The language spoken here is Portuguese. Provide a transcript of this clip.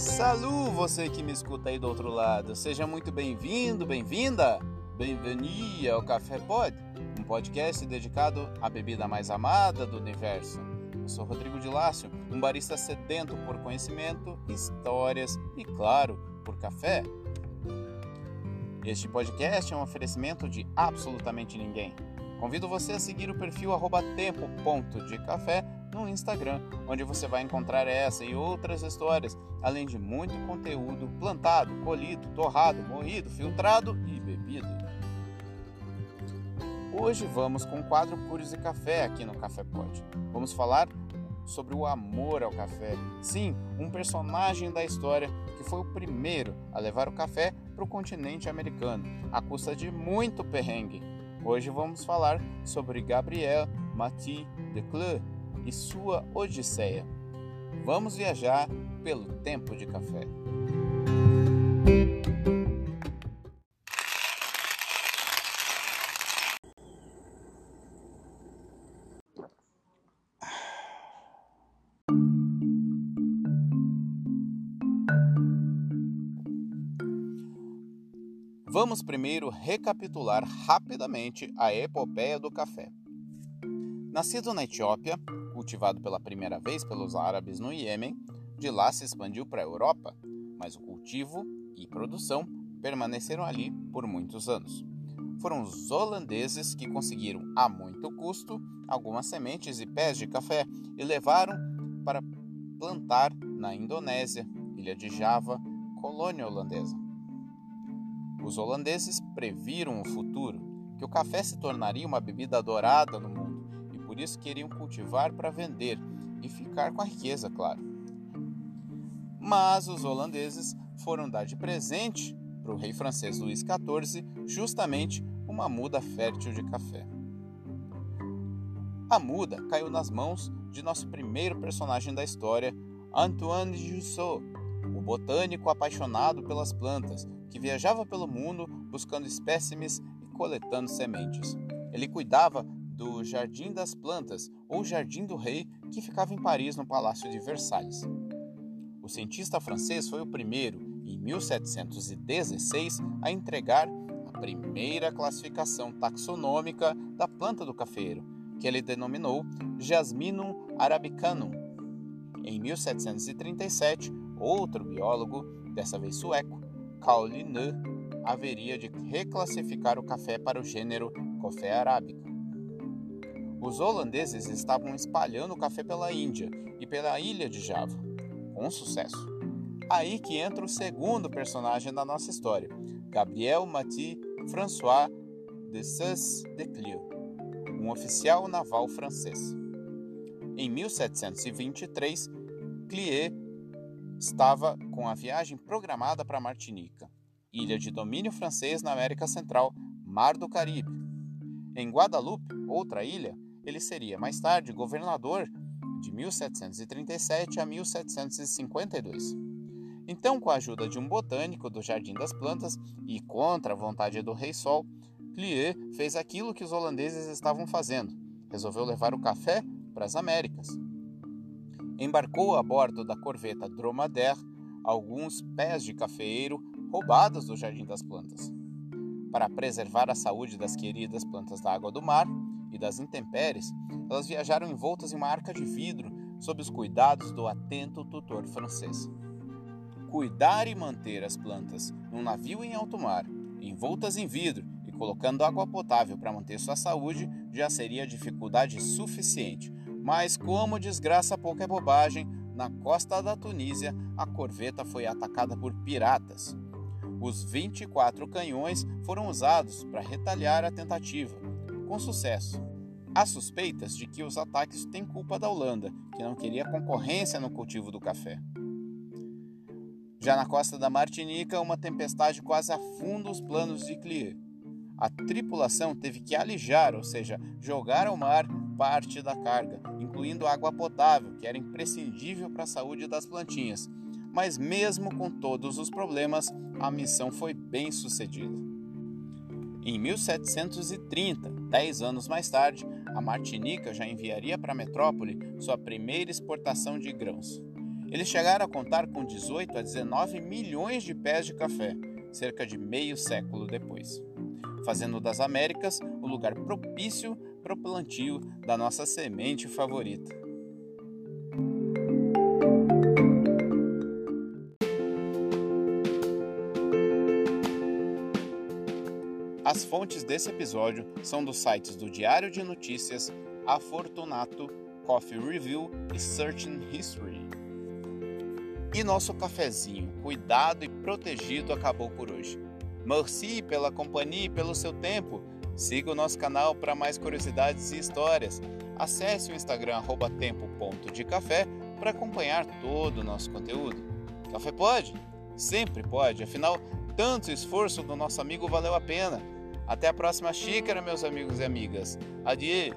Salut, você que me escuta aí do outro lado. Seja muito bem-vindo, bem-vinda. Bem-vindo ao Café Pod, um podcast dedicado à bebida mais amada do universo. Eu sou Rodrigo de Lácio, um barista sedento por conhecimento, histórias e, claro, por café. Este podcast é um oferecimento de absolutamente ninguém. Convido você a seguir o perfil tempo.decafé no Instagram, onde você vai encontrar essa e outras histórias, além de muito conteúdo plantado, colhido, torrado, moído, filtrado e bebido. Hoje vamos com o quadro Puros e Café aqui no Café Pod. Vamos falar sobre o amor ao café. Sim, um personagem da história que foi o primeiro a levar o café para o continente americano, à custa de muito perrengue. Hoje vamos falar sobre Gabriel Mathieu de Cleux, e sua Odisseia. Vamos viajar pelo tempo de café. Vamos primeiro recapitular rapidamente a epopeia do café. Nascido na Etiópia, cultivado pela primeira vez pelos árabes no Iêmen, de lá se expandiu para a Europa, mas o cultivo e produção permaneceram ali por muitos anos. Foram os holandeses que conseguiram, a muito custo, algumas sementes e pés de café e levaram para plantar na Indonésia, ilha de Java, colônia holandesa. Os holandeses previram o futuro, que o café se tornaria uma bebida adorada no mundo isso queriam cultivar para vender e ficar com a riqueza, claro. Mas os holandeses foram dar de presente para o rei francês Luís XIV justamente uma muda fértil de café. A muda caiu nas mãos de nosso primeiro personagem da história, Antoine Jussot, o botânico apaixonado pelas plantas, que viajava pelo mundo buscando espécimes e coletando sementes. Ele cuidava do Jardim das Plantas, ou Jardim do Rei, que ficava em Paris, no Palácio de Versalhes. O cientista francês foi o primeiro, em 1716, a entregar a primeira classificação taxonômica da planta do cafeiro, que ele denominou Jasminum arabicanum. Em 1737, outro biólogo, dessa vez sueco, Carl Linné, haveria de reclassificar o café para o gênero Coffea arabica. Os holandeses estavam espalhando o café pela Índia e pela ilha de Java, com sucesso. Aí que entra o segundo personagem da nossa história, Gabriel Mathieu François de Seuss-de-Clio, um oficial naval francês. Em 1723, Clié estava com a viagem programada para Martinica, ilha de domínio francês na América Central, Mar do Caribe. Em Guadalupe, outra ilha, ele seria mais tarde governador de 1737 a 1752. Então, com a ajuda de um botânico do Jardim das Plantas e contra a vontade do Rei Sol, Clié fez aquilo que os holandeses estavam fazendo: resolveu levar o café para as Américas. Embarcou a bordo da corveta Dromadaire alguns pés de cafeeiro roubados do Jardim das Plantas. Para preservar a saúde das queridas plantas da água do mar, e das intempéries, elas viajaram envoltas em uma arca de vidro sob os cuidados do atento tutor francês. Cuidar e manter as plantas num navio em alto mar, envoltas em vidro e colocando água potável para manter sua saúde já seria dificuldade suficiente. Mas, como desgraça pouca é bobagem, na costa da Tunísia a corveta foi atacada por piratas. Os 24 canhões foram usados para retalhar a tentativa, com sucesso. Há suspeitas de que os ataques têm culpa da Holanda, que não queria concorrência no cultivo do café. Já na costa da Martinica, uma tempestade quase afunda os planos de Clié. A tripulação teve que alijar, ou seja, jogar ao mar parte da carga, incluindo água potável, que era imprescindível para a saúde das plantinhas. Mas, mesmo com todos os problemas, a missão foi bem sucedida. Em 1730, dez anos mais tarde, a Martinica já enviaria para a metrópole sua primeira exportação de grãos. Eles chegaram a contar com 18 a 19 milhões de pés de café, cerca de meio século depois, fazendo das Américas o lugar propício para o plantio da nossa semente favorita. As fontes desse episódio são dos sites do Diário de Notícias, A Fortunato, Coffee Review e Searching History. E nosso cafezinho, cuidado e protegido, acabou por hoje. Merci pela companhia e pelo seu tempo. Siga o nosso canal para mais curiosidades e histórias. Acesse o Instagram tempo.decafé para acompanhar todo o nosso conteúdo. Café pode? Sempre pode, afinal, tanto esforço do nosso amigo valeu a pena. Até a próxima xícara, meus amigos e amigas. Adieu!